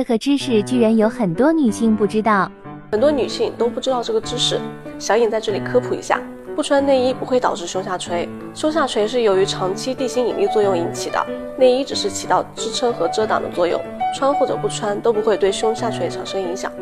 这个知识居然有很多女性不知道。很多女性都不知道这个知识小颖在这里科普一下。不穿内衣不会导致胸下垂胸下垂是由于长期地心引力作用引起的。内衣只是起到支撑和遮挡的作用穿或者不穿都不会对胸下垂产生影响。